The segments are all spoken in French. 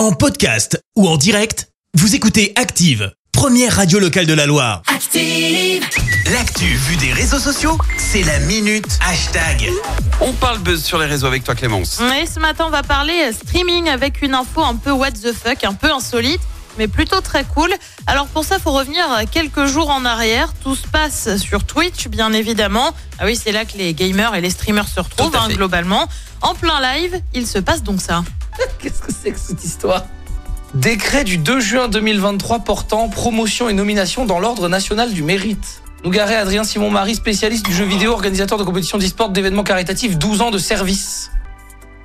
En podcast ou en direct, vous écoutez Active, première radio locale de la Loire. Active. L'actu vue des réseaux sociaux, c'est la minute hashtag. On parle buzz sur les réseaux avec toi Clémence. Oui, ce matin, on va parler euh, streaming avec une info un peu what the fuck, un peu insolite, mais plutôt très cool. Alors pour ça, faut revenir euh, quelques jours en arrière. Tout se passe sur Twitch, bien évidemment. Ah oui, c'est là que les gamers et les streamers se retrouvent, hein, globalement. En plein live, il se passe donc ça. Qu'est-ce que c'est que cette histoire? Décret du 2 juin 2023 portant promotion et nomination dans l'ordre national du mérite. Nougaré Adrien Simon-Marie, spécialiste du jeu vidéo, organisateur de compétitions d'e-sport, d'événements caritatifs, 12 ans de service.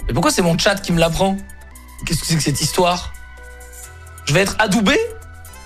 Mais pourquoi c'est mon chat qui me l'apprend? Qu'est-ce que c'est que cette histoire? Je vais être adoubé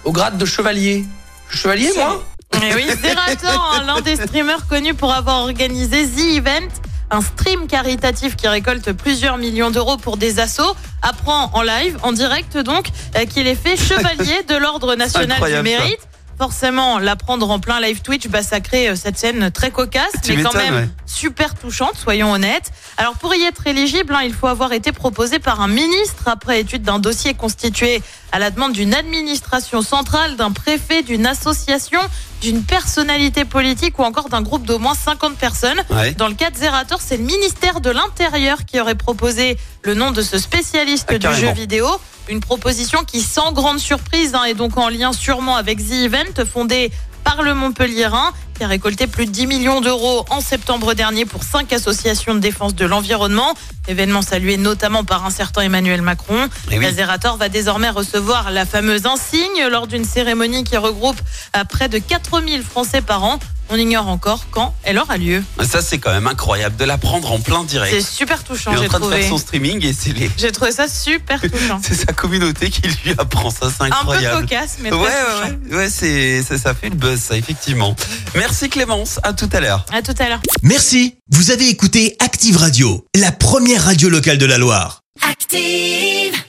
au grade de chevalier. Chevalier, moi? Et oui, Zerator, hein, l'un des streamers connus pour avoir organisé The Event, un stream caritatif qui récolte plusieurs millions d'euros pour des assos, apprend en live, en direct donc, euh, qu'il est fait chevalier de l'ordre national du mérite. Forcément, l'apprendre en plein live Twitch, bah, ça crée cette scène très cocasse, Tu mais quand même ouais. super touchante, soyons honnêtes. Alors pour y être éligible, hein, il faut avoir été proposé par un ministre après étude d'un dossier constitué à la demande d'une administration centrale, d'un préfet, d'une association, d'une personnalité politique ou encore d'un groupe d'au moins 50 personnes. Ouais. Dans le cas de Zerator, c'est le ministère de l'Intérieur qui aurait proposé le nom de ce spécialiste Ah, du jeu vidéo. Une proposition qui, sans grande surprise, hein, est donc en lien sûrement avec The Event, fondé par le Montpellierin, qui a récolté plus de 10 millions d'euros en septembre dernier pour cinq associations de défense de l'environnement. Événement salué notamment par un certain Emmanuel Macron. Eh oui. La Zerator va désormais recevoir la fameuse insigne lors d'une cérémonie qui regroupe près de 4000 Français par an. On ignore encore quand elle aura lieu. Ça c'est quand même incroyable de la prendre en plein C'est direct. super touchant, Il est en j'ai train de trouvé. faire son streaming et c'est les... J'ai trouvé ça super touchant. c'est sa communauté qui lui apprend ça, c'est Un peu incroyable. cocasse, mais Ouais, très ouais, touchant. ouais, ouais, c'est, ça, ça fait le buzz, ça, effectivement. Merci Clémence, à tout à l'heure. À tout à l'heure. Merci, vous avez écouté Active Radio, la première radio locale de la Loire. Active.